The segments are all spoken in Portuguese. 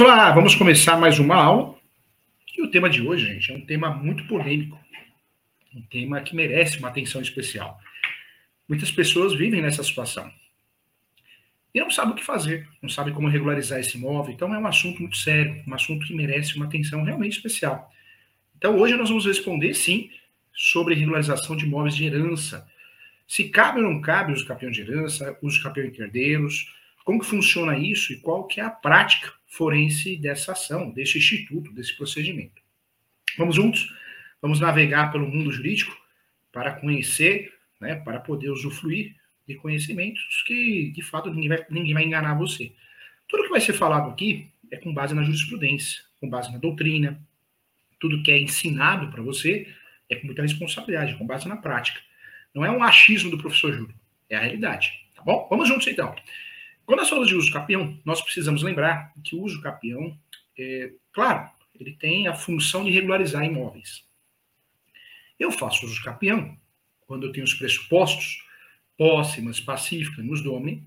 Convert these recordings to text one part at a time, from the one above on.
Vamos lá, vamos começar mais uma aula. E o tema de hoje, gente, é um tema muito polêmico. Um tema que merece uma atenção especial. Muitas pessoas vivem nessa situação. E não sabem o que fazer, não sabem como regularizar esse imóvel. Então é um assunto muito sério, um assunto que merece uma atenção realmente especial. Então hoje nós vamos responder, sim, sobre regularização de imóveis de herança. Se cabe ou não cabe uso capião de herança, uso capião em herdeiros, como que funciona isso e qual que é a prática forense dessa ação, desse instituto, desse procedimento. Vamos juntos? Vamos navegar pelo mundo jurídico para conhecer, né, para poder usufruir de conhecimentos que, de fato, ninguém vai, ninguém vai enganar você. Tudo que vai ser falado aqui é com base na jurisprudência, com base na doutrina. Tudo que é ensinado para você é com muita responsabilidade, com base na prática. Não é um achismo do professor Júlio, é a realidade. Tá bom? Vamos juntos então. Quando nós falamos de uso capião, nós precisamos lembrar que o uso capião, é, claro, ele tem a função de regularizar imóveis. Eu faço uso capião quando eu tenho os pressupostos, posse, mas pacífica, nos domine,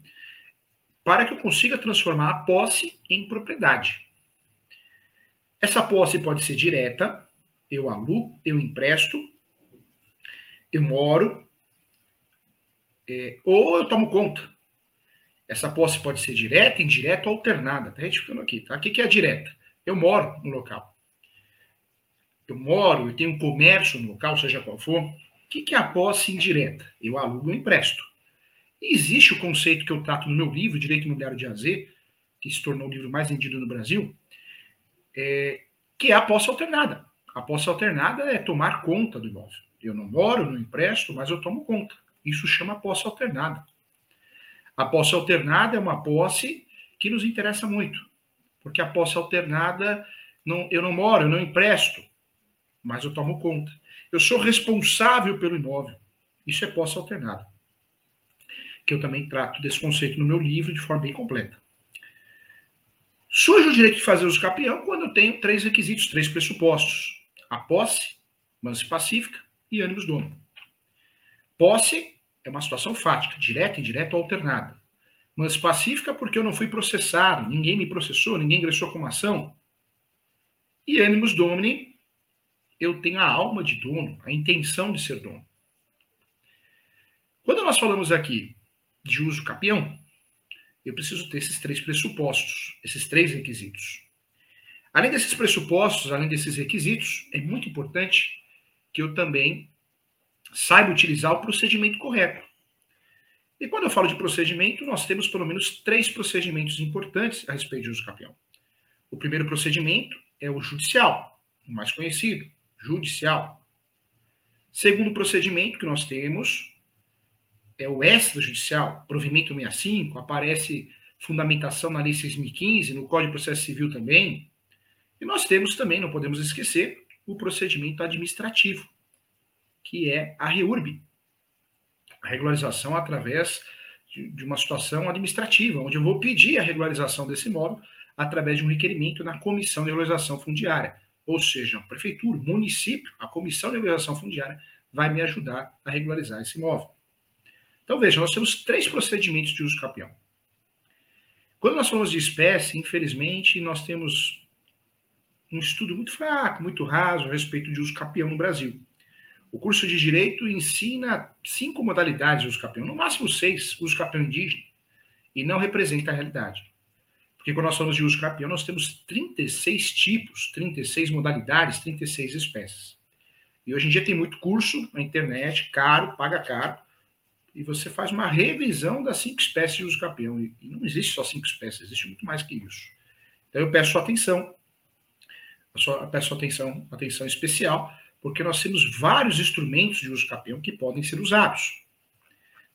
para que eu consiga transformar a posse em propriedade. Essa posse pode ser direta, eu alugo, eu empresto, eu moro, é, ou eu tomo conta. Essa posse pode ser direta, indireta ou alternada. Está retificando aqui, tá? O que é direta? Eu moro no local. Eu moro, eu tenho um comércio no local, seja qual for. O que é a posse indireta? Eu alugo e empresto. E existe o conceito que eu trato no meu livro, Direito Imobiliário de AZ, que se tornou o livro mais vendido no Brasil, é, que é a posse alternada. A posse alternada é tomar conta do imóvel. Eu não moro, não empresto, mas eu tomo conta. Isso chama posse alternada. A posse alternada é uma posse que nos interessa muito, porque a posse alternada, não, eu não moro, eu não empresto, mas eu tomo conta. Eu sou responsável pelo imóvel. Isso é posse alternada. Que eu também trato desse conceito no meu livro de forma bem completa. Surge o direito de fazer uso capião quando eu tenho três requisitos, três pressupostos: a posse, mansa pacífica e ânimos dono. Posse é uma situação fática, direta, indireta ou alternada. Mas pacífica porque eu não fui processado, ninguém me processou, ninguém ingressou com uma ação. E ânimos domini, eu tenho a alma de dono, a intenção de ser dono. Quando nós falamos aqui de uso capião, eu preciso ter esses três pressupostos, esses três requisitos. Além desses pressupostos, além desses requisitos, é muito importante que eu também saiba utilizar o procedimento correto. E quando eu falo de procedimento, nós temos pelo menos três procedimentos importantes a respeito de uso capião. O primeiro procedimento é o judicial, o mais conhecido, judicial. Segundo procedimento que nós temos é o extrajudicial, provimento 65, aparece fundamentação na Lei 6.015, no Código de Processo Civil também. E nós temos também, não podemos esquecer, o procedimento administrativo, que é a REURB, a regularização através de, de uma situação administrativa, onde eu vou pedir a regularização desse imóvel através de um requerimento na Comissão de Regularização Fundiária, ou seja, a prefeitura, o município, a Comissão de Regularização Fundiária vai me ajudar a regularizar esse imóvel. Então, veja, nós temos três procedimentos de uso capião. Quando nós falamos de espécie, infelizmente, nós temos um estudo muito fraco, muito raso a respeito de uso capião no Brasil. O curso de Direito ensina cinco modalidades de uso capião, no máximo seis, uso capião indígena, e não representa a realidade. Porque quando nós falamos de uso capião, nós temos 36 tipos, 36 modalidades, 36 espécies. E hoje em dia tem muito curso na internet, caro, paga caro, e você faz uma revisão das cinco espécies de uso capião. E não existe só cinco espécies, existe muito mais que isso. Então eu peço sua atenção, eu peço sua atenção, atenção especial, porque nós temos vários instrumentos de uso capião que podem ser usados.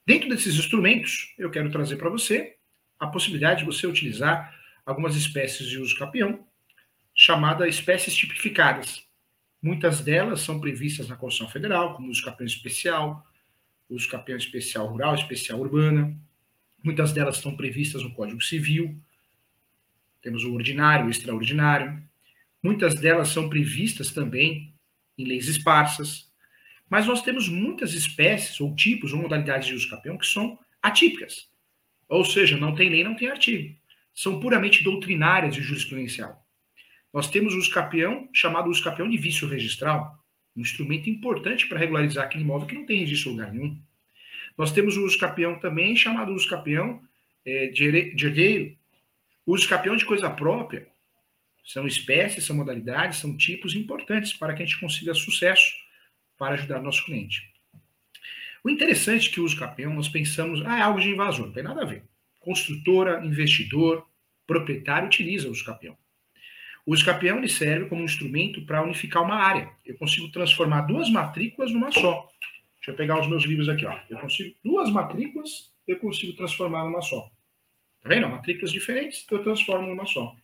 Dentro desses instrumentos, eu quero trazer para você a possibilidade de você utilizar algumas espécies de uso capião, chamadas espécies tipificadas. Muitas delas são previstas na Constituição Federal, como uso capião especial, uso capião especial rural, especial urbana. Muitas delas estão previstas no Código Civil. Temos o ordinário, o extraordinário. Muitas delas são previstas também em leis esparsas. Mas nós temos muitas espécies, ou tipos, ou modalidades de uso capião que são atípicas. Ou seja, não tem lei, não tem artigo. são puramente doutrinárias e jurisprudencial. Nós temos o uso capião, chamado uso capião de vício registral, um instrumento importante para regularizar aquele imóvel que não tem registro em lugar nenhum. Nós temos o uso capião também, chamado uso capião é, de herdeiro, uso capião de coisa própria. São espécies, são modalidades, são tipos importantes para que a gente consiga sucesso para ajudar nosso cliente. O interessante é que o uso capião, nós pensamos, ah, é algo de invasor, não tem nada a ver. Construtora, investidor, proprietário utiliza o uso capião. O escapião ele serve como um instrumento para unificar uma área. Eu consigo transformar duas matrículas numa só. Deixa eu pegar os meus livros aqui. Ó. Eu consigo duas matrículas, eu consigo transformar numa só. Tá vendo? Matrículas diferentes, eu transformo numa só.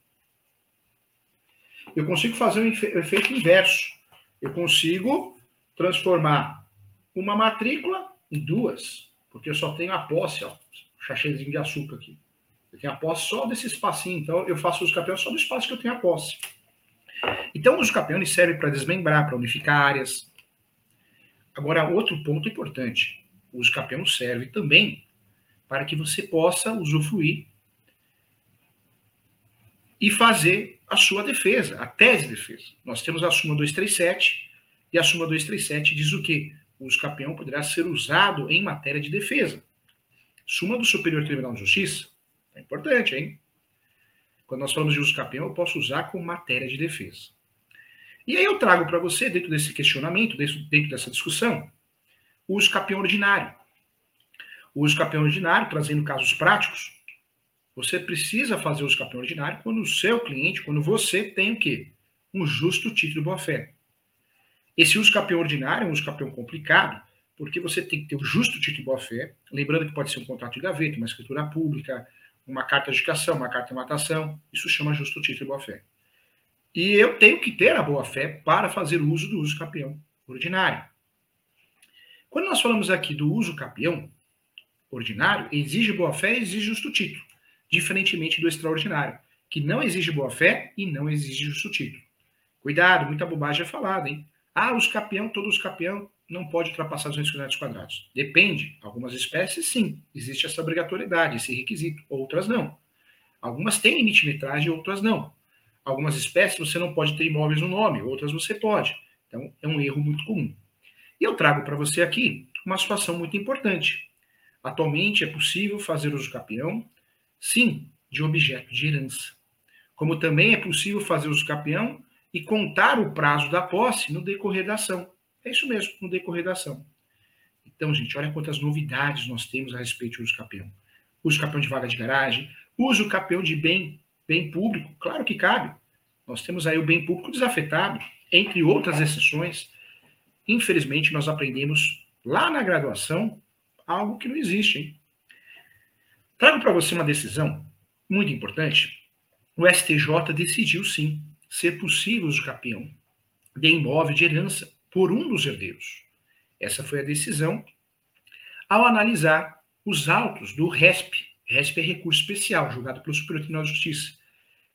Eu consigo fazer um efeito inverso. Eu consigo transformar uma matrícula em duas, porque eu só tenho a posse, ó, um de açúcar aqui. Eu tenho a posse só desse espacinho, então eu faço uso capião só do espaço que eu tenho a posse. Então, o uso capião serve para desmembrar, para unificar áreas. Agora, outro ponto importante: o uso capião serve também para que você possa usufruir e fazer a sua defesa, a tese de defesa. Nós temos a súmula 237 e a súmula 237 diz o quê? O uso poderá ser usado em matéria de defesa. Súmula do Superior Tribunal de Justiça é importante, hein? Quando nós falamos de uso capião, eu posso usar como matéria de defesa. E aí eu trago para você, dentro desse questionamento, dentro dessa discussão, o uso capião ordinário. O uso capião ordinário, trazendo casos práticos, você precisa fazer o uso capião ordinário quando o seu cliente, quando você tem o quê? Um justo título de boa-fé. Esse uso capião ordinário é um uso capião complicado, porque você tem que ter o justo título de boa-fé, lembrando que pode ser um contrato de gaveta, uma escritura pública, uma carta de educação, uma carta de matação, isso chama justo título e boa-fé. E eu tenho que ter a boa-fé para fazer uso do uso capião ordinário. Quando nós falamos aqui do uso capião ordinário, exige boa-fé e exige justo título, diferentemente do extraordinário, que não exige boa-fé e não exige justo título. Cuidado, muita bobagem é falada, hein? Ah, os capião, todos os capião não pode ultrapassar 200 km quadrados. Depende. Algumas espécies, sim, existe essa obrigatoriedade, esse requisito. Outras, não. Algumas têm limite metragem, outras não. Algumas espécies você não pode ter imóveis no nome, outras você pode. Então, é um erro muito comum. E eu trago para você aqui uma situação muito importante. Atualmente é possível fazer uso capião, sim, de objeto de herança. Como também é possível fazer uso capião e contar o prazo da posse no decorrer da ação. É isso mesmo, no decorrer da ação. Então, gente, olha quantas novidades nós temos a respeito do capião. Uso capião de vaga de garagem, uso capião de bem, bem público, claro que cabe. Nós temos aí o bem público desafetado, entre outras exceções. Infelizmente, nós aprendemos lá na graduação algo que não existe. Hein? Trago para você uma decisão muito importante. O STJ decidiu, sim, ser possível o capião de imóvel de herança por um dos herdeiros. Essa foi a decisão ao analisar os autos do RESP. RESP é recurso especial, julgado pelo Superior Tribunal de Justiça,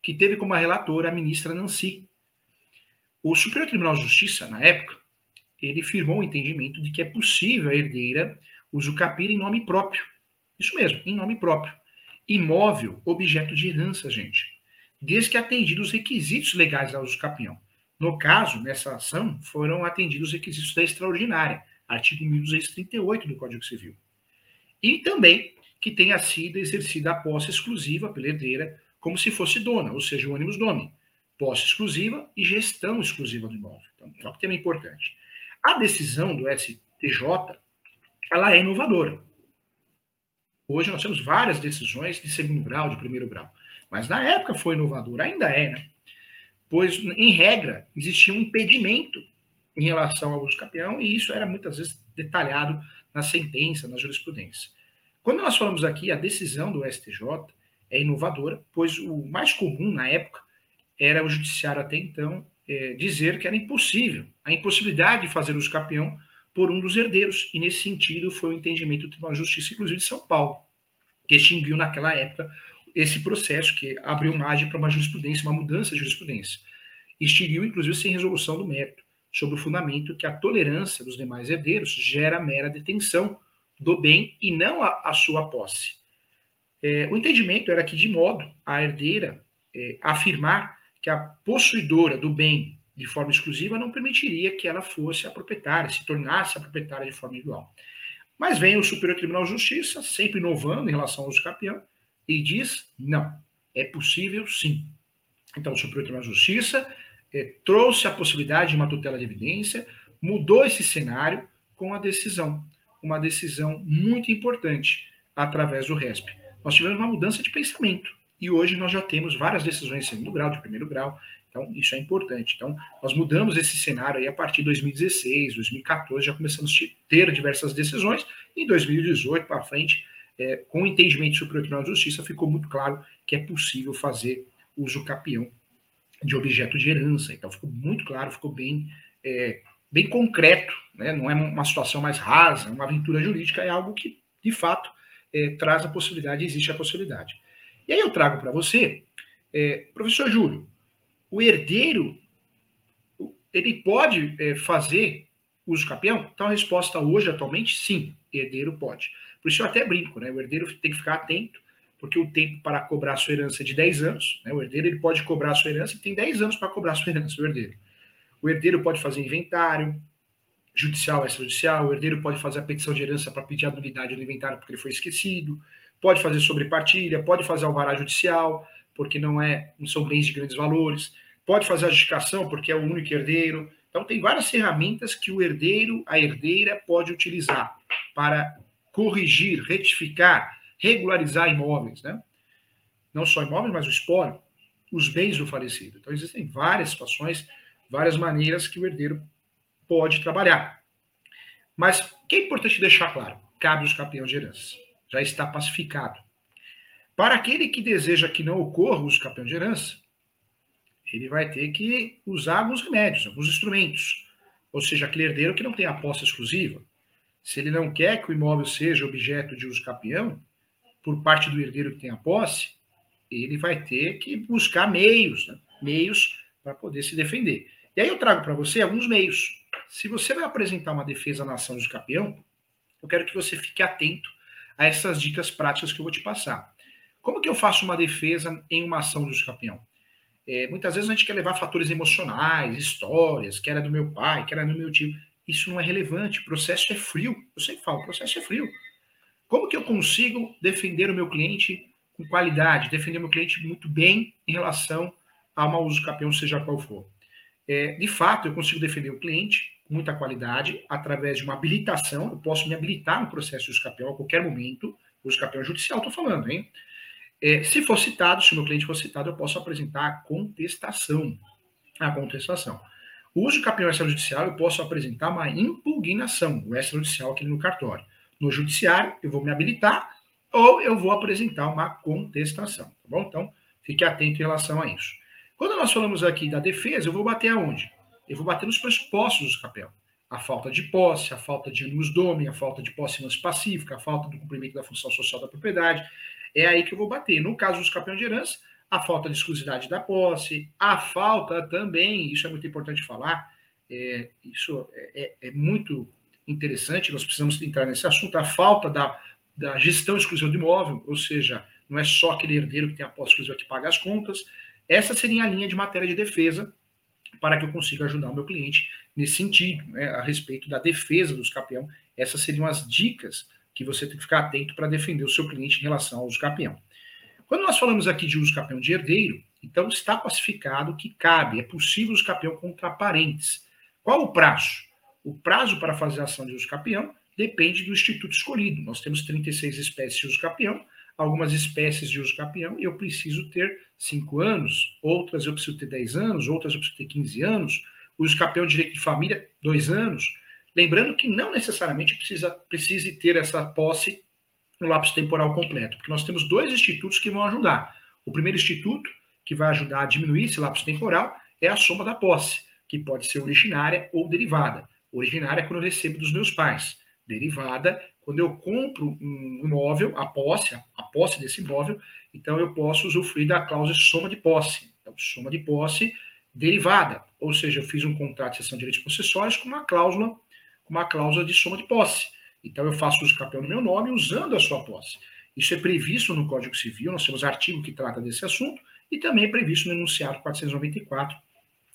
que teve como relatora a ministra Nancy. O Superior Tribunal de Justiça, na época, ele firmou o entendimento de que é possível a herdeira usucapir em nome próprio. Isso mesmo, em nome próprio. Imóvel, objeto de herança, gente. Desde que atendidos os requisitos legais da usucapião. No caso, nessa ação, foram atendidos os requisitos da extraordinária, artigo 1238 do Código Civil. E também que tenha sido exercida a posse exclusiva pela herdeira, como se fosse dona, ou seja, o ônibus nome. Posse exclusiva e gestão exclusiva do imóvel. Então, é um tema importante. A decisão do STJ, ela é inovadora. Hoje nós temos várias decisões de segundo grau, de primeiro grau. Mas na época foi inovadora, ainda é, né? pois, em regra, existia um impedimento em relação ao uso capião, e isso era muitas vezes detalhado na sentença, na jurisprudência. Quando nós falamos aqui, a decisão do STJ é inovadora, pois o mais comum na época era o judiciário até então é, dizer que era impossível, a impossibilidade de fazer uso capião por um dos herdeiros, e nesse sentido foi o entendimento do Tribunal de Justiça, inclusive de São Paulo, que extinguiu naquela época esse processo que abriu margem para uma jurisprudência, uma mudança de jurisprudência. Extinguiu, inclusive, sem resolução do mérito, sobre o fundamento que a tolerância dos demais herdeiros gera mera detenção do bem e não a, a sua posse. É, o entendimento era que, de modo a herdeira é, afirmar que a possuidora do bem de forma exclusiva não permitiria que ela fosse a proprietária, se tornasse a proprietária de forma igual. Mas vem o Superior Tribunal de Justiça, sempre inovando em relação ao uso capião, e diz: não, é possível sim. Então, o Superior Tribunal de Justiça é, trouxe a possibilidade de uma tutela de evidência, mudou esse cenário com a decisão, uma decisão muito importante através do RESP. Nós tivemos uma mudança de pensamento e hoje nós já temos várias decisões de segundo grau, de primeiro grau, então, isso é importante. Então, nós mudamos esse cenário aí a partir de 2016, 2014, já começamos a ter diversas decisões. Em 2018 para frente, é, com o entendimento do Superior Tribunal de Justiça, ficou muito claro que é possível fazer uso capião de objeto de herança. Então, ficou muito claro, ficou bem, é, bem concreto. Né? Não é uma situação mais rasa, uma aventura jurídica, é algo que, de fato, é, traz a possibilidade, existe a possibilidade. E aí eu trago para você, é, professor Júlio, o herdeiro ele pode é, fazer uso capião? Então a resposta hoje, atualmente, sim, herdeiro pode. Por isso eu até brinco, né? O herdeiro tem que ficar atento, porque o tempo para cobrar sua herança é de 10 anos. Né? O herdeiro ele pode cobrar sua herança e tem 10 anos para cobrar sua herança, o herdeiro. O herdeiro pode fazer inventário, judicial, extrajudicial, o herdeiro pode fazer a petição de herança para pedir a nulidade do inventário porque ele foi esquecido, pode fazer sobrepartilha, pode fazer alvará judicial, porque não é, não são bens de grandes valores, pode fazer a justificação porque é o único herdeiro. Então tem várias ferramentas que o herdeiro, a herdeira pode utilizar para corrigir, retificar, regularizar imóveis, né? Não só imóveis, mas o espólio, os bens do falecido. Então existem várias situações, várias maneiras que o herdeiro pode trabalhar. Mas o que é importante deixar claro? Cabe os campeões de herança. Já está pacificado. Para aquele que deseja que não ocorra os campeões de herança, ele vai ter que usar alguns remédios, alguns instrumentos. Ou seja, aquele herdeiro que não tem a posse exclusiva. Se ele não quer que o imóvel seja objeto de uso capião, por parte do herdeiro que tem a posse, ele vai ter que buscar meios, né? meios para poder se defender. E aí eu trago para você alguns meios. Se você vai apresentar uma defesa na ação de uso capião, eu quero que você fique atento a essas dicas práticas que eu vou te passar. Como que eu faço uma defesa em uma ação de campeão? É, muitas vezes a gente quer levar fatores emocionais, histórias, que era do meu pai, que era do meu tio. Isso não é relevante. O processo é frio. Eu sempre falo, o processo é frio. Como que eu consigo defender o meu cliente com qualidade, defender o meu cliente muito bem em relação a mau uso campeão, seja qual for? É, de fato, eu consigo defender o cliente com muita qualidade através de uma habilitação. Eu posso me habilitar no processo de uso campeão a qualquer momento. Uso campeão judicial, estou falando, hein? É, se for citado, se o meu cliente for citado, eu posso apresentar a contestação. A contestação. O uso de campeão extrajudicial, eu posso apresentar uma impugnação, o extrajudicial aqui no cartório. No judiciário, eu vou me habilitar ou eu vou apresentar uma contestação, tá bom? Então, fique atento em relação a isso. Quando nós falamos aqui da defesa, eu vou bater aonde? Eu vou bater nos pressupostos do capel. A falta de posse, a falta de animus domi, a falta de posse pacífica, a falta do cumprimento da função social da propriedade, é aí que eu vou bater. No caso dos campeões de herança, a falta de exclusividade da posse, a falta também, isso é muito importante falar, é, isso é, é, é, muito interessante, nós precisamos entrar nesse assunto, a falta da, da gestão exclusiva do imóvel, ou seja, não é só aquele herdeiro que tem a posse exclusiva que paga as contas, essa seria a linha de matéria de defesa para que eu consiga ajudar o meu cliente nesse sentido, né, a respeito da defesa dos campeões. Essas seriam as dicas que você tem que ficar atento para defender o seu cliente em relação ao uso capião. Quando nós falamos aqui de uso capião de herdeiro, então está pacificado que cabe, é possível uso capião contra parentes. Qual o prazo? O prazo para fazer a ação de uso capião depende do instituto escolhido. Nós temos 36 espécies de uso capião, algumas espécies de uso capião, eu preciso ter 5 anos, outras eu preciso ter 10 anos, outras eu preciso ter 15 anos, o uso capião de direito de família, 2 anos, Lembrando que não necessariamente precisa, precise ter essa posse no lapso temporal completo, porque nós temos dois institutos que vão ajudar. O primeiro instituto, que vai ajudar a diminuir esse lapso temporal, é a soma da posse, que pode ser originária ou derivada. Originária é quando eu recebo dos meus pais. Derivada, quando eu compro um imóvel, a posse, a posse desse imóvel, então eu posso usufruir da cláusula de soma de posse. Então, soma de posse derivada, ou seja, eu fiz um contrato de cessão de direitos possessórios com uma cláusula uma cláusula de soma de posse. Então eu faço uso campeão no meu nome usando a sua posse. Isso é previsto no Código Civil, nós temos artigo que trata desse assunto, e também é previsto no enunciado 494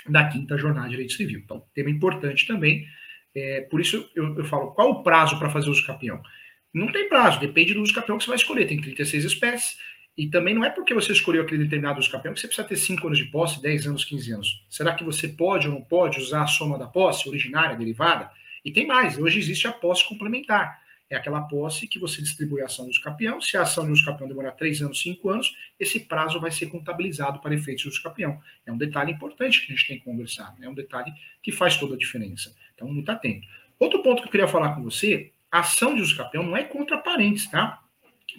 da quinta jornada de direito civil. Então, tema importante também. É, por isso eu, eu falo, qual o prazo para fazer uso capião? Não tem prazo, depende do uso capião que você vai escolher. Tem 36 espécies, e também não é porque você escolheu aquele determinado uso capião que você precisa ter 5 anos de posse, 10 anos, 15 anos. Será que você pode ou não pode usar a soma da posse, originária, derivada? E tem mais, hoje existe a posse complementar. É aquela posse que você distribui a ação do uso capião. Se a ação de uso capião demorar 3 anos, 5 anos, esse prazo vai ser contabilizado para efeitos de uso capião. É um detalhe importante que a gente tem que conversar. Né? É um detalhe que faz toda a diferença. Então, muito atento. Outro ponto que eu queria falar com você, a ação de uso capião não é contra parentes, tá?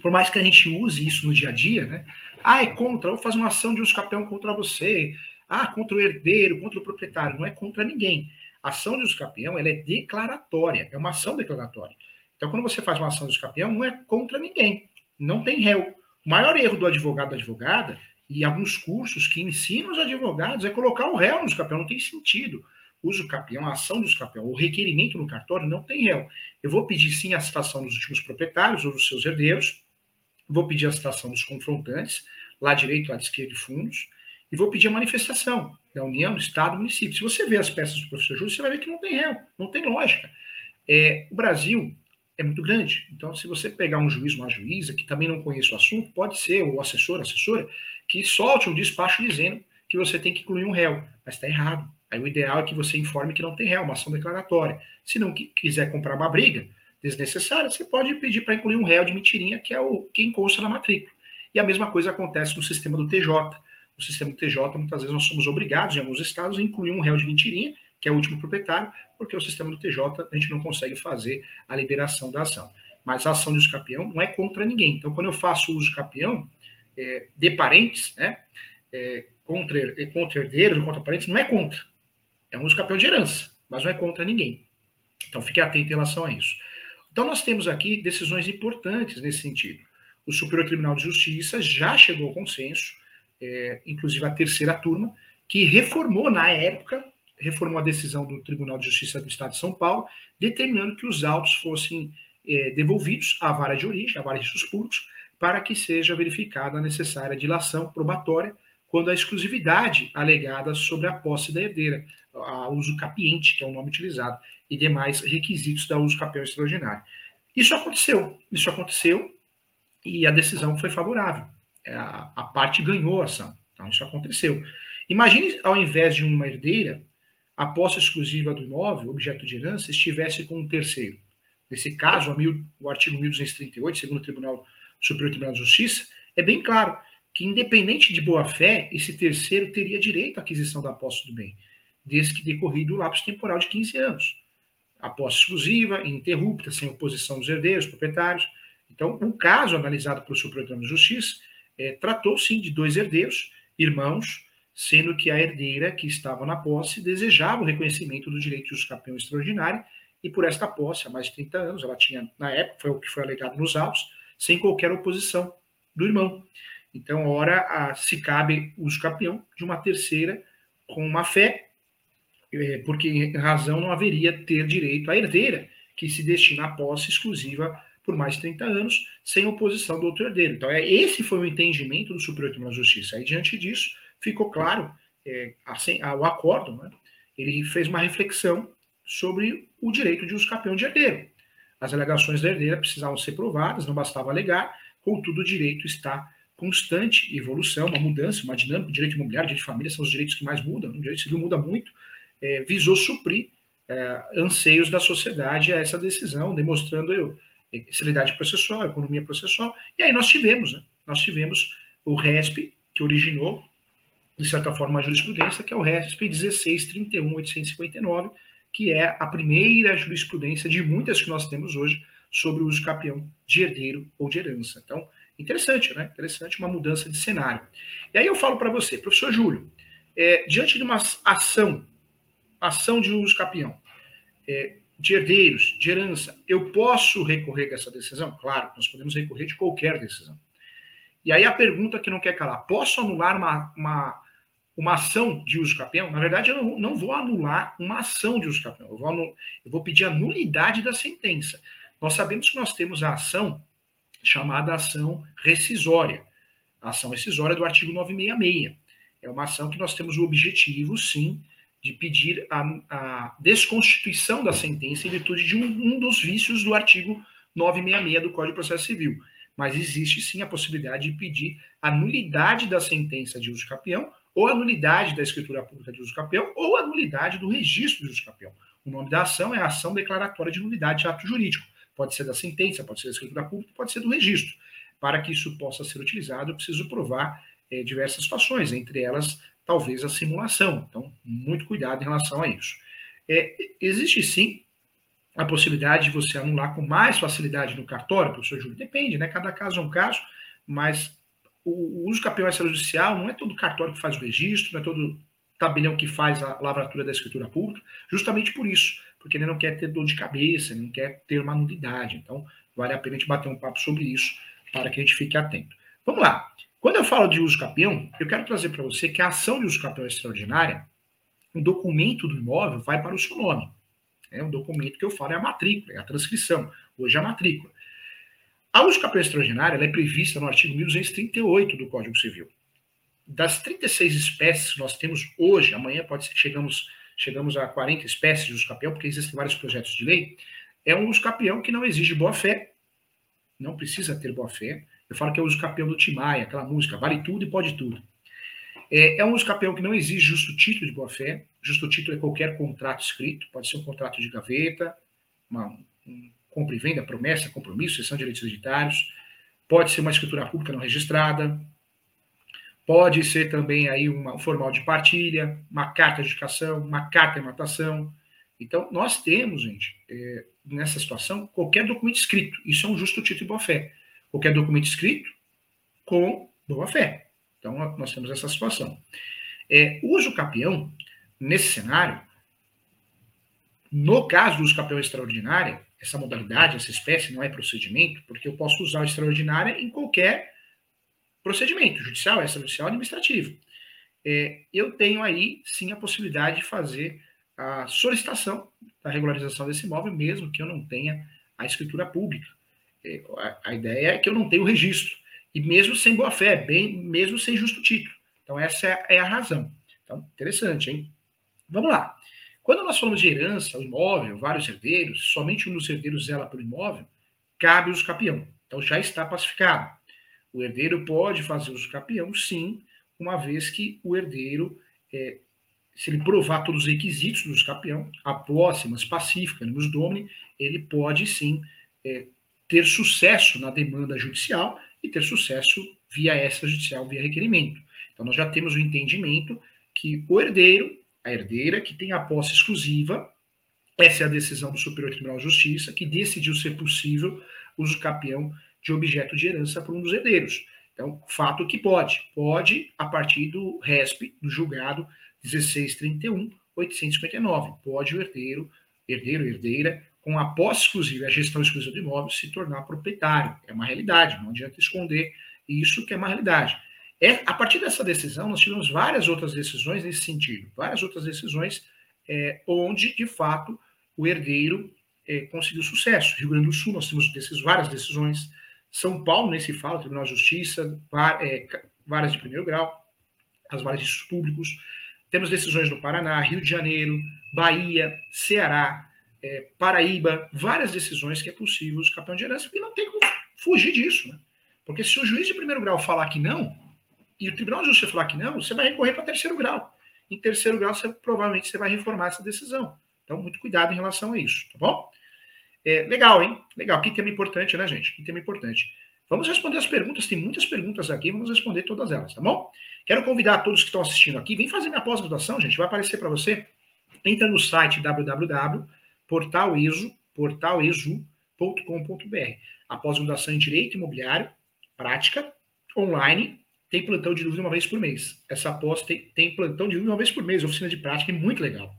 por mais que a gente use isso no dia a dia, né? Ah, é contra, eu fazer uma ação de uso capião contra você. Ah, contra o herdeiro, contra o proprietário. Não é contra ninguém. A ação de uso capião ela é declaratória, é uma ação declaratória. Então, quando você faz uma ação de uso capião, não é contra ninguém. Não tem réu. O maior erro do advogado da advogada, e alguns cursos que ensinam os advogados, é colocar o réu no uso capião. Não tem sentido. Uso capião, a ação de uso capião, o requerimento no cartório não tem réu. Eu vou pedir sim a citação dos últimos proprietários ou dos seus herdeiros, vou pedir a citação dos confrontantes, lá direito, lá esquerda de fundos, e vou pedir a manifestação da União, do Estado, do município. Se você ver as peças do professor Júlio, você vai ver que não tem réu, não tem lógica. É, o Brasil é muito grande, então se você pegar um juiz, uma juíza, que também não conhece o assunto, pode ser o assessor, assessora, que solte um despacho dizendo que você tem que incluir um réu, mas está errado. Aí o ideal é que você informe que não tem réu, uma ação declaratória. Se não quiser comprar uma briga, desnecessária, você pode pedir para incluir um réu de mentirinha, que é o quem consta na matrícula. E a mesma coisa acontece no sistema do TJ. No sistema do TJ, muitas vezes nós somos obrigados, em alguns estados, a incluir um réu de mentirinha, que é o último proprietário, porque o sistema do TJ a gente não consegue fazer a liberação da ação. Mas a ação de uso capião não é contra ninguém. Então, quando eu faço uso capião é, de parentes, né, é, contra, é, contra herdeiros, contra parentes, não é contra. É um uso capião de herança, mas não é contra ninguém. Então, fique atento em relação a isso. Então, nós temos aqui decisões importantes nesse sentido. O Superior Tribunal de Justiça já chegou ao consenso, é, inclusive a terceira turma, que reformou na época, reformou a decisão do Tribunal de Justiça do Estado de São Paulo, determinando que os autos fossem é, devolvidos à vara de origem, à vara de registros públicos, para que seja verificada a necessária dilação probatória quando a exclusividade alegada sobre a posse da herdeira, a uso capiente, que é o nome utilizado, e demais requisitos da uso capião extraordinário. Isso aconteceu, isso aconteceu e a decisão foi favorável. É, a, a parte ganhou a ação. Então, isso aconteceu. Imagine, ao invés de uma herdeira, a posse exclusiva do imóvel, objeto de herança, estivesse com um terceiro. Nesse caso, mil, o artigo 1238, segundo o Tribunal Superior Tribunal de Justiça, é bem claro que, independente de boa-fé, esse terceiro teria direito à aquisição da posse do bem, desde que decorrido o lapso temporal de 15 anos a posse exclusiva, ininterrupta, sem oposição dos herdeiros, proprietários. Então, o caso analisado pelo Supremo Tribunal de Justiça é, tratou, sim, de dois herdeiros, irmãos, sendo que a herdeira que estava na posse desejava o reconhecimento do direito de usucapião extraordinário e por esta posse, há mais de 30 anos, ela tinha, na época, foi o que foi alegado nos autos, sem qualquer oposição do irmão. Então, ora, a, se cabe o usucapião de uma terceira com uma fé é, porque razão não haveria ter direito à herdeira, que se destina à posse exclusiva por mais de 30 anos, sem oposição do outro herdeiro. Então, é, esse foi o entendimento do Superior Tribunal de Justiça. Aí, diante disso, ficou claro é, assim, o acordo, né? ele fez uma reflexão sobre o direito de uso capião de herdeiro. As alegações da herdeira precisavam ser provadas, não bastava alegar, contudo, o direito está constante evolução, uma mudança, uma dinâmica, o direito imobiliário, o direito de família são os direitos que mais mudam, o direito civil muda muito, é, visou suprir é, anseios da sociedade a essa decisão, demonstrando celeridade processual, economia processual. E aí nós tivemos, né? nós tivemos o RESP, que originou, de certa forma, a jurisprudência, que é o RESP 16.31.859, que é a primeira jurisprudência de muitas que nós temos hoje sobre o uso capião de herdeiro ou de herança. Então, interessante, né? Interessante uma mudança de cenário. E aí eu falo para você, professor Júlio, é, diante de uma ação ação de uso capião, é, de herdeiros, de herança, eu posso recorrer dessa decisão? Claro, nós podemos recorrer de qualquer decisão. E aí a pergunta que não quer calar: posso anular uma, uma, uma ação de uso capião? Na verdade, eu não, não vou anular uma ação de uso capião, eu vou, eu vou pedir a nulidade da sentença. Nós sabemos que nós temos a ação chamada ação rescisória. A ação rescisória do artigo 966. É uma ação que nós temos o objetivo, sim, de pedir a, a desconstituição da sentença em virtude de um, um, dos vícios do artigo 966 do Código de Processo Civil. Mas existe sim a possibilidade de pedir a nulidade da sentença de uso capião, ou a nulidade da escritura pública de uso capião, ou a nulidade do registro de uso capião. O nome da ação é a ação declaratória de nulidade de ato jurídico. Pode ser da sentença, pode ser da escritura pública, pode ser do registro. Para que isso possa ser utilizado, eu preciso provar é, diversas situações, entre elas talvez a simulação. Então, muito cuidado em relação a isso. É, existe sim a possibilidade de você anular com mais facilidade no cartório, professor Júlio? Depende, né? Cada caso é um caso, mas o, uso capião extrajudicial não é todo cartório que faz o registro, não é todo tabelião que faz a lavratura da escritura pública, justamente por isso, porque ele não quer ter dor de cabeça, ele não quer ter uma nulidade. Então, vale a pena a gente bater um papo sobre isso, para que a gente fique atento. Vamos lá. Quando eu falo de uso capião, eu quero trazer para você que a ação de uso capião extraordinária, o documento do imóvel vai para o seu nome. É um documento que eu falo é a matrícula, é a transcrição. Hoje é a matrícula. A uso capião extraordinária é prevista no artigo 1238 do Código Civil. Das 36 espécies que nós temos hoje, amanhã pode ser que chegamos, chegamos a 40 espécies de uso capião, porque existem vários projetos de lei, é um uso capião que não exige boa-fé, não precisa ter boa-fé, eu falo que é o uso capião do Timaya, aquela música, vale tudo e pode tudo. É, é um uso capião que não exige justo título de boa-fé. Justo título é qualquer contrato escrito, pode ser um contrato de gaveta, uma um compra e venda, promessa, compromisso, cessão de direitos hereditários, pode ser uma escritura pública não registrada, pode ser também aí uma, um formal de partilha, uma carta de educação, uma carta de matação. Então, nós temos, gente, é, nessa situação, qualquer documento escrito. Isso é um justo título de boa-fé qualquer documento escrito com boa fé. Então, nós temos essa situação. É, o uso capião, nesse cenário, no caso do uso capião extraordinário, essa modalidade, essa espécie não é procedimento, porque eu posso usar o extraordinário em qualquer procedimento, judicial, extrajudicial, administrativo. É, eu tenho aí, sim, a possibilidade de fazer a solicitação da regularização desse imóvel, mesmo que eu não tenha a escritura pública. A, ideia é que eu não tenho registro. E mesmo sem boa-fé, bem, mesmo sem justo título. Então, essa é, é a razão. Então, interessante, hein? Vamos lá. Quando nós falamos de herança, o imóvel, vários herdeiros, somente um dos herdeiros zela pelo imóvel, cabe uso capião. Então, já está pacificado. O herdeiro pode fazer uso capião, sim, uma vez que o herdeiro, é, se ele provar todos os requisitos do uso capião, a posse, mas pacífica, nos domine, ele pode sim é, ter sucesso na demanda judicial e ter sucesso via extrajudicial, via requerimento. Então, nós já temos o entendimento que o herdeiro, a herdeira, que tem a posse exclusiva, essa é a decisão do Superior Tribunal de Justiça, que decidiu ser possível uso capião de objeto de herança por um dos herdeiros. Então, fato que pode. Pode a partir do RESP, do julgado 1631, 859. Pode o herdeiro, herdeiro, herdeira, com a posse exclusiva a gestão exclusiva do imóvel, se tornar proprietário. É uma realidade, não adianta esconder isso que é uma realidade. É, a partir dessa decisão, nós tivemos várias outras decisões nesse sentido, várias outras decisões é, onde, de fato, o herdeiro é, conseguiu sucesso. Rio Grande do Sul, nós temos desses, várias decisões. São Paulo, nem se fala, Tribunal de Justiça, é, várias de primeiro grau, as várias de públicos. Temos decisões no Paraná, Rio de Janeiro, Bahia, Ceará, é, Paraíba, várias decisões que é possível os campeões de herança, e não tem como fugir disso. Né? Porque se o juiz de primeiro grau falar que não, e o Tribunal de Justiça falar que não, você vai recorrer para terceiro grau. Em terceiro grau, você, provavelmente você vai reformar essa decisão. Então, muito cuidado em relação a isso, tá bom? É, legal, hein? Legal. Que tema importante, né, gente? Que tema importante. Vamos responder as perguntas, tem muitas perguntas aqui, vamos responder todas elas, tá bom? Quero convidar todos que estão assistindo aqui, vem fazer minha pós-graduação, gente, vai aparecer para você. Entra no site www portal ESO, portalesu.com.br. A pós-graduação em Direito Imobiliário, prática, online, tem plantão de dúvida uma vez por mês. Essa pós tem, tem plantão de dúvida uma vez por mês, oficina de prática, é muito legal.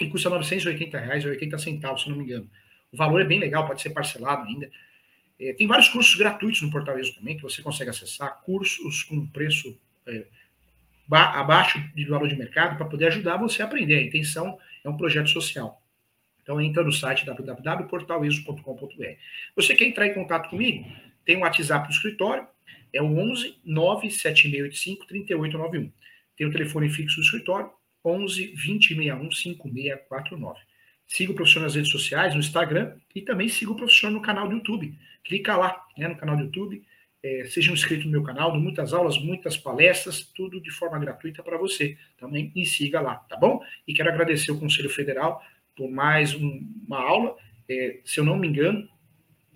E custa 980 reais, 80 centavos, se não me engano. O valor é bem legal, pode ser parcelado ainda. É, tem vários cursos gratuitos no Portal ESO também, que você consegue acessar, cursos com preço é, abaixo do valor de mercado, para poder ajudar você a aprender. A intenção é um projeto social. Então entra no site www.portaleso.com.br. Você quer entrar em contato comigo? Tem o WhatsApp do escritório, é o 11 97685 3891. Tem o telefone fixo do escritório, 11 2061 5649. Siga o professor nas redes sociais, no Instagram, e também siga o professor no canal do YouTube. Clica lá, né, no canal do YouTube, é, seja um inscrito no meu canal, de muitas aulas, muitas palestras, tudo de forma gratuita para você. Também me siga lá, tá bom? E quero agradecer o Conselho Federal por mais um, uma aula. É, se eu não me engano,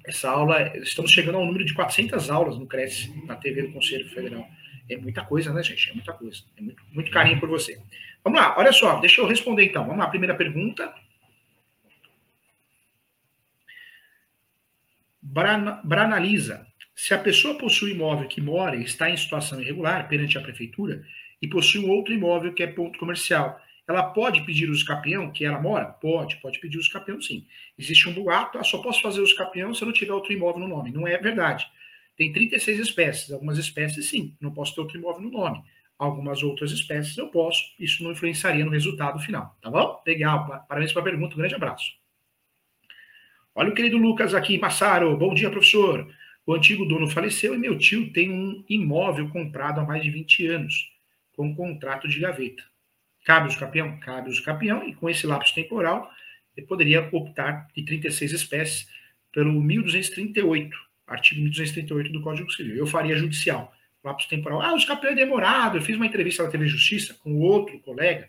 essa aula, estamos chegando ao número de 400 aulas no Cresce, na TV do Conselho Federal. É muita coisa, né, gente? É muita coisa. É muito, muito carinho por você. Vamos lá, olha só, deixa eu responder então. Vamos lá, primeira pergunta. Brana, Branaliza. Se a pessoa possui imóvel que mora e está em situação irregular perante a prefeitura e possui um outro imóvel que é ponto comercial, ela pode pedir o escapião que ela mora? Pode, pode pedir o escapião sim. Existe um boato, ah, só posso fazer o escapião se eu não tiver outro imóvel no nome. Não é verdade. Tem 36 espécies, algumas espécies sim, não posso ter outro imóvel no nome. Algumas outras espécies eu posso, isso não influenciaria no resultado final, tá bom? Legal, parabéns pela pergunta, um grande abraço. Olha o querido Lucas aqui, Massaro, bom dia, professor. O antigo dono faleceu e meu tio tem um imóvel comprado há mais de 20 anos, com contrato de gaveta. Cabe o escapião? Cabe o escapião, e com esse lapso temporal, ele poderia optar de 36 espécies pelo 1238, artigo 1238 do Código Civil. Eu faria judicial, lapso temporal. Ah, o escapião é demorado. Eu fiz uma entrevista na TV Justiça com outro colega.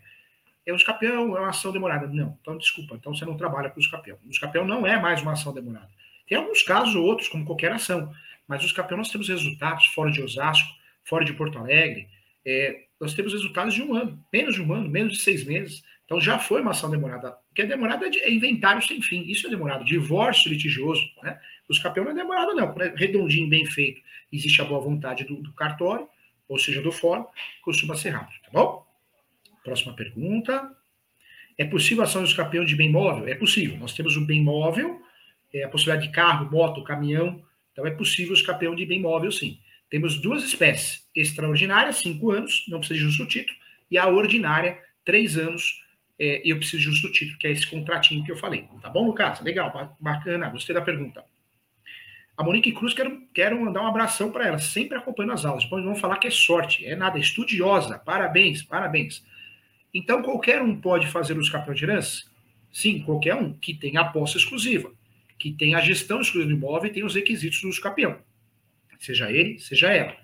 É o escapião é uma ação demorada. Não, então desculpa, então você não trabalha com o escapião. O escapião não é mais uma ação demorada. Tem alguns casos ou outros, como qualquer ação, mas o escapião nós temos resultados fora de Osasco, fora de Porto Alegre, é, nós temos resultados de um ano, menos de um ano, menos de seis meses. Então já foi uma ação demorada. Que é demorado é, é inventário sem fim. Isso é demorado. Divórcio litigioso. Né? O escapião não é demorado, não. É redondinho, bem feito, existe a boa vontade do, do cartório, ou seja, do fórum, costuma ser rápido, tá bom? Próxima pergunta. É possível ação do escapião de bem móvel? É possível. Nós temos o bem móvel, é, a possibilidade de carro, moto, caminhão. Então é possível o escapião de bem móvel, sim. Temos duas espécies: extraordinária, cinco anos, não precisa de justo título, e a ordinária, três anos, é, eu preciso de justo título, que é esse contratinho que eu falei. Tá bom, Lucas? Legal, bacana, gostei da pergunta. A Monique Cruz, quero, quero mandar um abração para ela, sempre acompanhando as aulas. Depois vão falar que é sorte, é nada, é estudiosa. Parabéns, parabéns. Então, qualquer um pode fazer o escapião de herança? Sim, qualquer um que tenha a posse exclusiva, que tenha a gestão exclusiva do imóvel e tenha os requisitos do escapião seja ele, seja ela.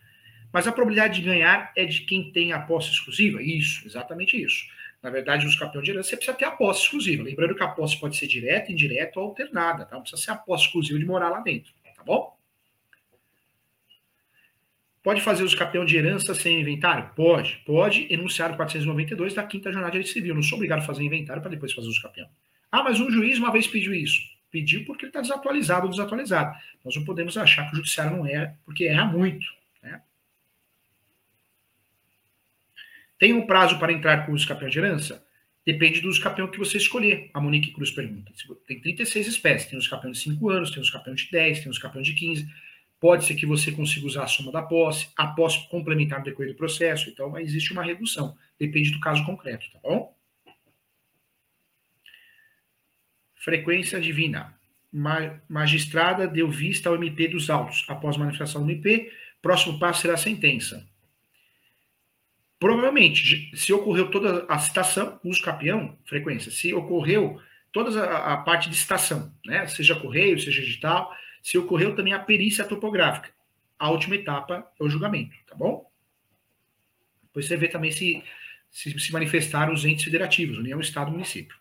Mas a probabilidade de ganhar é de quem tem a posse exclusiva? Isso, exatamente isso. Na verdade, os campeões de herança, você precisa ter a posse exclusiva. Lembrando que a posse pode ser direta, indireta ou alternada, tá? Não precisa ser a posse exclusiva de morar lá dentro, tá bom? Pode fazer os campeão de herança sem inventário? Pode. Pode enunciar o 492 da quinta jornada de civil. Não sou obrigado a fazer inventário para depois fazer os campeão. Ah, mas um juiz uma vez pediu isso. Pediu porque ele está desatualizado ou desatualizado. Nós não podemos achar que o judiciário não erra, porque erra muito. Né? Tem um prazo para entrar com o escapião de herança? Depende do escapião que você escolher. A Monique Cruz pergunta. Tem 36 espécies. Tem um escapião de 5 anos, tem um escapião de 10, tem um escapião de 15. Pode ser que você consiga usar a soma da posse, a posse complementar no decorrer do processo. Então, existe uma redução. Depende do caso concreto, tá bom? Frequência divina. magistrada deu vista ao MP dos autos. Após manifestação do MP, próximo passo será a sentença. Provavelmente, se ocorreu toda a citação, uso capião, frequência. Se ocorreu toda a, a, parte de citação, né? seja correio, seja digital, se ocorreu também a perícia topográfica. A última etapa é o julgamento, tá bom? Depois você vê também se, se, se manifestaram os entes federativos, União, Estado, Município.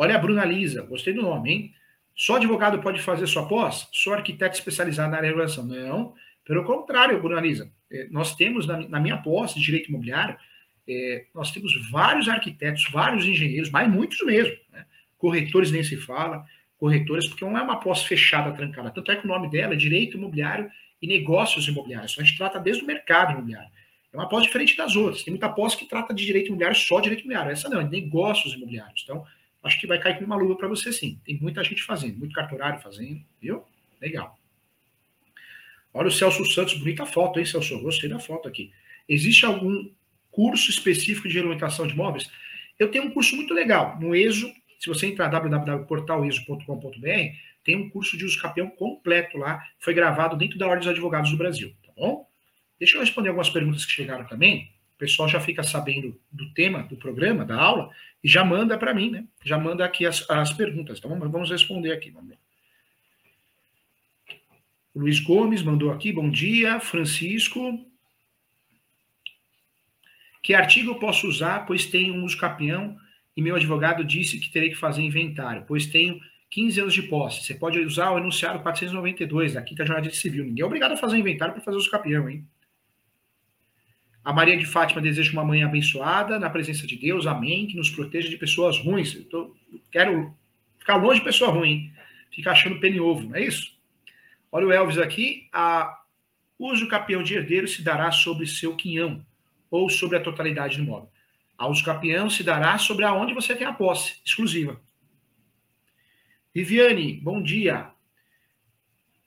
Olha a Bruna Lisa, gostei do nome, hein? Só advogado pode fazer sua pós? Só arquiteto especializado na área de regulação? Não, pelo contrário, Bruna Lisa. É, nós temos, na, minha pós de direito imobiliário, é, nós temos vários arquitetos, vários engenheiros, mas muitos mesmo. Né? Corretores nem se fala, corretores, porque não é uma pós fechada, trancada. Tanto é que o nome dela é Direito Imobiliário e Negócios Imobiliários. Então, a gente trata desde o mercado imobiliário. É uma pós diferente das outras. Tem muita pós que trata de direito imobiliário só direito imobiliário. Essa não, é negócios imobiliários. Então, acho que vai cair uma luva para você sim. Tem muita gente fazendo, muito cartorário fazendo, viu? Legal. Olha o Celso Santos, bonita foto, hein, Celso? Gostei da foto aqui. Existe algum curso específico de regulamentação de imóveis? Eu tenho um curso muito legal no ESO. Se você entrar www.portaleso.com.br, tem um curso de uso capião completo lá, foi gravado dentro da Ordem dos Advogados do Brasil, tá bom? Deixa eu responder algumas perguntas que chegaram também. O pessoal já fica sabendo do tema do programa, da aula, e já manda para mim, né? Já manda aqui as, as perguntas. Então vamos, vamos responder aqui. Vamos O Luiz Gomes mandou aqui, bom dia. Francisco. Que artigo eu posso usar, pois tenho um uso e meu advogado disse que terei que fazer inventário, pois tenho 15 anos de posse. Você pode usar o enunciado 492 da Quinta Jornada Civil. Ninguém é obrigado a fazer inventário para fazer uso capião, hein? A Maria de Fátima deseja uma mãe abençoada na presença de Deus, amém, que nos proteja de pessoas ruins. Eu tô, quero ficar longe de pessoa ruim, ficar achando pene ovo, não é isso? Olha o Elvis aqui, a uso capião de herdeiro se dará sobre seu quinhão ou sobre a totalidade do imóvel. A uso capião se dará sobre aonde você tem a posse exclusiva. Viviane, bom dia.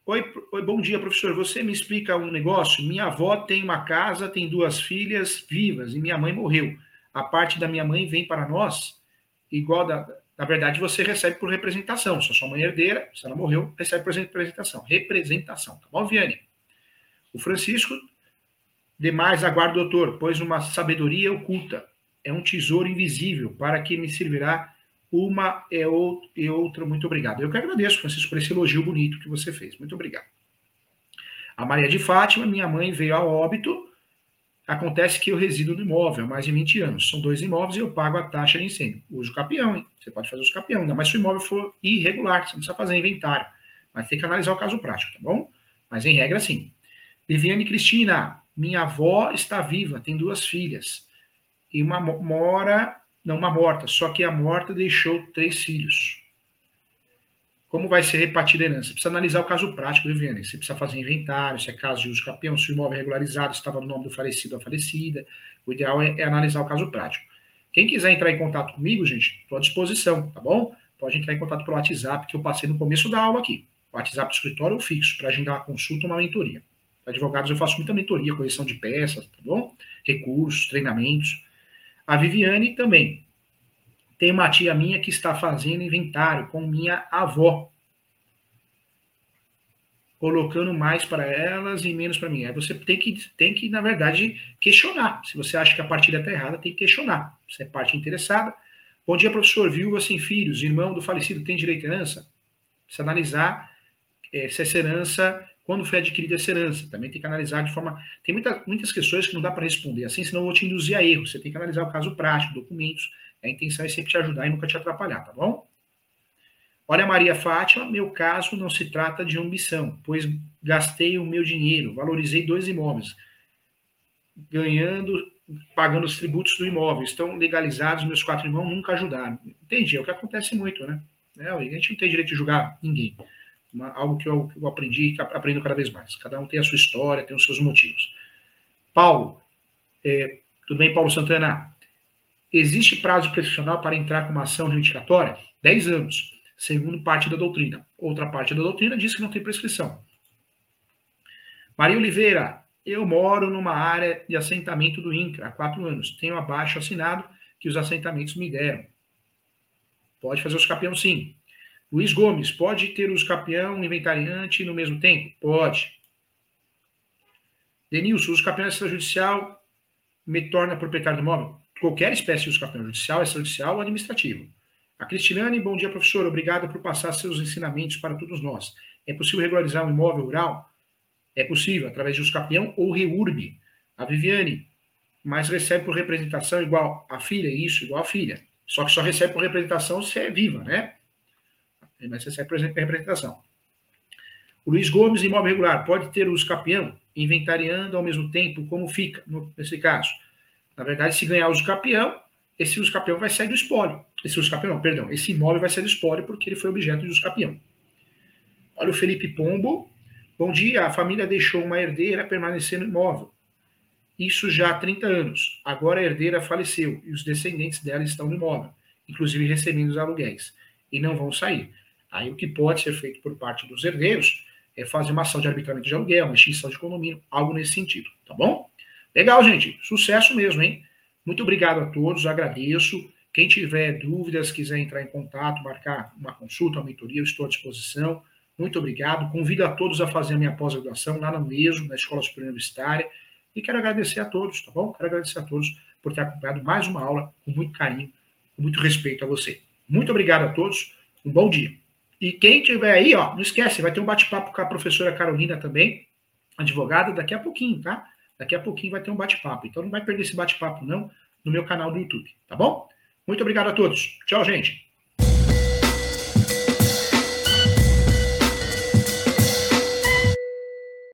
Oi, oi, bom dia, professor. Você me explica um negócio? Minha avó tem uma casa, tem duas filhas vivas e minha mãe morreu. A parte da minha mãe vem para nós, igual da. Na verdade, você recebe por representação. Se a sua mãe é herdeira, se ela morreu, recebe por representação. Representação, tá bom, Viane? O Francisco, demais aguardo, doutor, pois uma sabedoria oculta é um tesouro invisível para que me servirá uma é e outra, muito obrigado. Eu que agradeço, Francisco, por esse elogio bonito que você fez. Muito obrigado. A Maria de Fátima, minha mãe veio a óbito. Acontece que eu resido no imóvel há mais de 20 anos. São dois imóveis e eu pago a taxa de incêndio. Uso capião, hein? Você pode fazer o capião, ainda mais se o imóvel for irregular, você não precisa fazer inventário. Mas tem que analisar o caso prático, tá bom? Mas em regra, sim. Viviane Cristina, minha avó está viva, tem duas filhas. E uma mora não uma morta, só que a morta deixou três filhos. Como vai ser repartida a herança? Precisa analisar o caso prático, Viviane. Você precisa fazer inventário, se é caso de uso campeão, se o imóvel é regularizado, se estava no nome do falecido ou falecida. O ideal é, é, analisar o caso prático. Quem quiser entrar em contato comigo, gente, estou à disposição, tá bom? Pode entrar em contato pelo WhatsApp, que eu passei no começo da aula aqui. WhatsApp do escritório ou fixo, para agendar uma consulta ou uma mentoria. Para advogados, eu faço muita mentoria, correção de peças, tá bom? Recursos, treinamentos. A Viviane também. Tem uma tia minha que está fazendo inventário com minha avó. Colocando mais para elas e menos para mim. Aí você tem que, tem que, na verdade, questionar. Se você acha que a partilha está errada, tem que questionar. Você é parte interessada. Bom dia, professor. Viúva sem filhos, irmão do falecido tem direito à herança? Precisa analisar é, se essa herança quando foi adquirida essa herança. Também tem que analisar de forma. Tem muita, muitas questões que não dá para responder assim, senão eu vou te induzir a erro. Você tem que analisar o caso prático, documentos. A intenção é sempre te ajudar e nunca te atrapalhar, tá bom? Olha, Maria Fátima, meu caso não se trata de ambição, pois gastei o meu dinheiro, valorizei dois imóveis, ganhando, pagando os tributos do imóvel, estão legalizados, meus quatro irmãos nunca ajudaram. Entendi, é o que acontece muito, né? É, a gente não tem direito de julgar ninguém uma, algo que eu, que eu aprendi e aprendo cada vez mais. Cada um tem a sua história, tem os seus motivos. Paulo, é, tudo bem, Paulo Santana? Existe prazo prescricional para entrar com uma ação reivindicatória? 10 anos, segundo parte da doutrina. Outra parte da doutrina diz que não tem prescrição. Maria Oliveira, eu moro numa área de assentamento do INCRA há quatro anos. Tenho abaixo assinado que os assentamentos me deram. Pode fazer os capião sim. Luiz Gomes, pode ter uso capião inventariante no mesmo tempo? Pode. Denilson, uso capião extrajudicial me torna proprietário do imóvel? Qualquer espécie de uso capião judicial, extrajudicial ou administrativo. A Cristilane, bom dia, professor. Obrigado por passar seus ensinamentos para todos nós. É possível regularizar um imóvel rural? É possível, através de uso capião ou reurb. A Viviane, mas recebe por representação igual a filha, isso, igual a filha. Só que só recebe por representação se é viva, né? É a representação. O Luiz Gomes, imóvel regular, pode ter o capião inventariando ao mesmo tempo, como fica nesse caso? Na verdade, se ganhar uso capião, esse uso capião vai sair do espólio. Esse uso capião, perdão, esse imóvel vai sair do espólio porque ele foi objeto de uso capião. Olha o Felipe Pombo. Bom dia, a família deixou uma herdeira permanecer no imóvel. Isso já há 30 anos. Agora a herdeira faleceu e os descendentes dela estão no imóvel, inclusive recebendo os aluguéis, e não vão sair. Aí o que pode ser feito por parte dos herdeiros é fazer uma ação de arbitramento de aluguel, uma extinção de condomínio, algo nesse sentido, tá bom? Legal, gente. Sucesso mesmo, hein? Muito obrigado a todos, agradeço. Quem tiver dúvidas, quiser entrar em contato, marcar uma consulta, uma mentoria, eu estou à disposição. Muito obrigado. Convido a todos a fazer a minha pós-graduação lá no mesmo, na Escola Superior Universitária. E quero agradecer a todos, tá bom? Quero agradecer a todos por ter acompanhado mais uma aula com muito carinho, com muito respeito a você. Muito obrigado a todos. Um bom dia. E quem tiver aí, ó, não esquece, vai ter um bate-papo com a professora Carolina também, advogada, daqui a pouquinho, tá? Daqui a pouquinho vai ter um bate-papo. Então não vai perder esse bate-papo, não, no meu canal do YouTube, tá bom? Muito obrigado a todos. Tchau, gente.